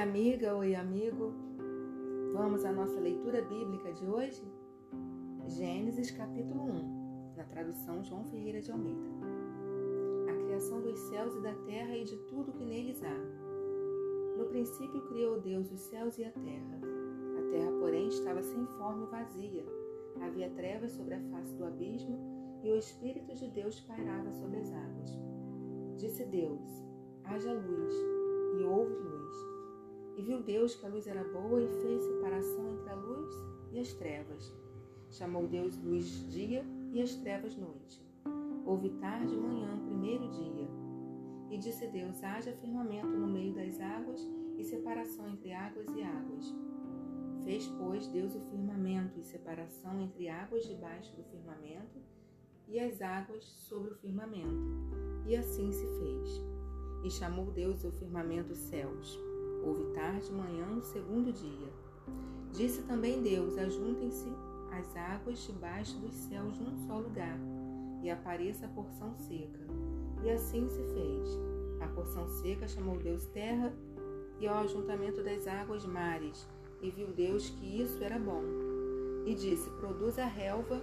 amiga, oi, amigo. Vamos à nossa leitura bíblica de hoje? Gênesis capítulo 1, na tradução João Ferreira de Almeida. A criação dos céus e da terra e de tudo que neles há. No princípio criou Deus os céus e a terra. A terra, porém, estava sem forma e vazia. Havia trevas sobre a face do abismo e o Espírito de Deus pairava sobre as águas. Disse Deus: haja luz, e houve luz. E viu Deus que a luz era boa e fez separação entre a luz e as trevas. Chamou Deus luz dia e as trevas noite. Houve tarde e manhã, primeiro dia. E disse Deus: haja firmamento no meio das águas e separação entre águas e águas. Fez, pois, Deus o firmamento e separação entre águas debaixo do firmamento e as águas sobre o firmamento. E assim se fez. E chamou Deus o firmamento céus. Houve tarde e manhã no segundo dia. Disse também Deus: Ajuntem-se as águas debaixo dos céus num só lugar, e apareça a porção seca. E assim se fez. A porção seca chamou Deus terra, e ao ajuntamento das águas mares. E viu Deus que isso era bom. E disse: Produza relva,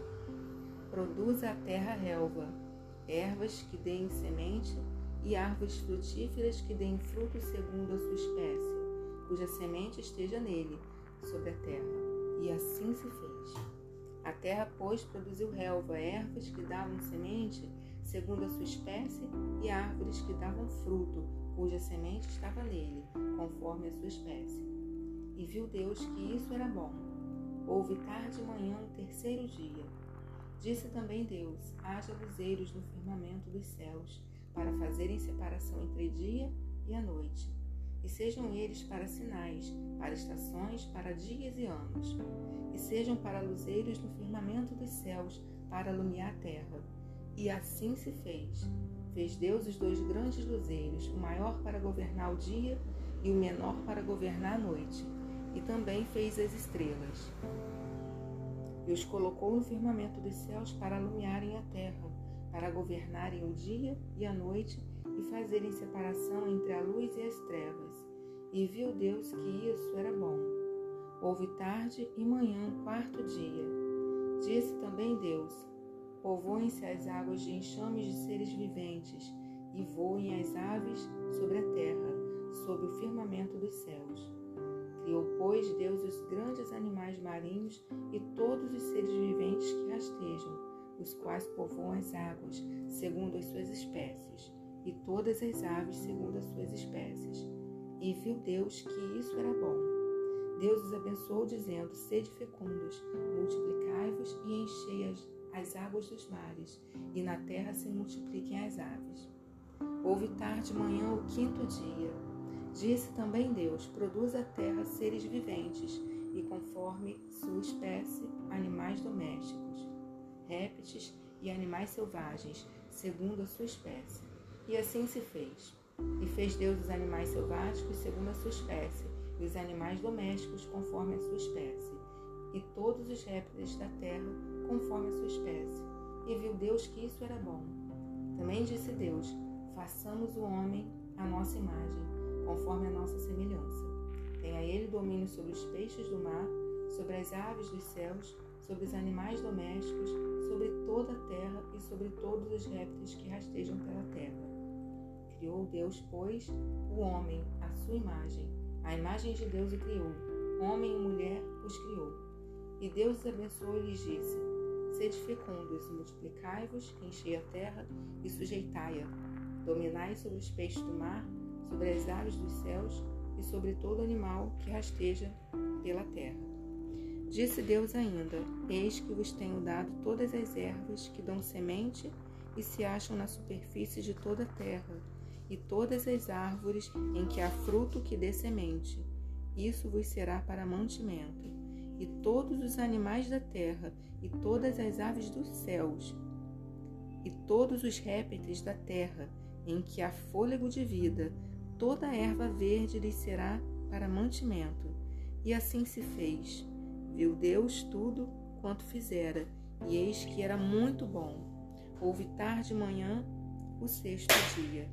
produza a terra relva, ervas que deem semente e árvores frutíferas que deem fruto segundo a sua espécie, cuja semente esteja nele, sobre a terra. E assim se fez. A terra, pois, produziu relva, ervas que davam semente segundo a sua espécie, e árvores que davam fruto, cuja semente estava nele, conforme a sua espécie. E viu Deus que isso era bom. Houve tarde e manhã o terceiro dia. Disse também Deus: haja luzeiros no firmamento dos céus para fazerem separação entre dia e a noite, e sejam eles para sinais, para estações, para dias e anos, e sejam para luzeiros no firmamento dos céus, para alumiar a terra. E assim se fez. Fez Deus os dois grandes luzeiros, o maior para governar o dia e o menor para governar a noite, e também fez as estrelas. E os colocou no firmamento dos céus para alumiarem a terra para governarem o dia e a noite e fazerem separação entre a luz e as trevas. E viu Deus que isso era bom. Houve tarde e manhã, quarto dia. Disse também Deus: Povoem-se as águas de enxames de seres viventes, e voem as aves sobre a terra, sob o firmamento dos céus. Criou, pois, Deus os grandes animais marinhos e todos os seres viventes que rastejam os quais povoam as águas, segundo as suas espécies, e todas as aves segundo as suas espécies. E viu Deus que isso era bom. Deus os abençoou, dizendo: Sede fecundos, multiplicai-vos e enchei as, as águas dos mares, e na terra se multipliquem as aves. Houve tarde manhã o quinto dia. Disse também Deus: Produza a terra seres viventes, e conforme sua espécie, animais domésticos répteis e animais selvagens, segundo a sua espécie. E assim se fez. E fez Deus os animais selváticos segundo a sua espécie, e os animais domésticos conforme a sua espécie, e todos os répteis da terra conforme a sua espécie. E viu Deus que isso era bom. Também disse Deus: façamos o homem à nossa imagem, conforme a nossa semelhança. Tenha ele domínio sobre os peixes do mar, sobre as aves dos céus, sobre os animais domésticos, sobre toda a terra e sobre todos os répteis que rastejam pela terra. Criou Deus, pois, o homem, à sua imagem. A imagem de Deus o criou. Homem e mulher os criou. E Deus os abençoou e lhes disse: Sede fecundos, multiplicai-vos, enchei a terra e sujeitai-a. Dominai sobre os peixes do mar, sobre as aves dos céus e sobre todo animal que rasteja pela terra. Disse Deus ainda: Eis que vos tenho dado todas as ervas que dão semente e se acham na superfície de toda a terra, e todas as árvores em que há fruto que dê semente. Isso vos será para mantimento. E todos os animais da terra, e todas as aves dos céus, e todos os répteis da terra, em que há fôlego de vida, toda a erva verde lhes será para mantimento. E assim se fez. Viu Deus tudo quanto fizera, e eis que era muito bom. Houve tarde e manhã o sexto dia.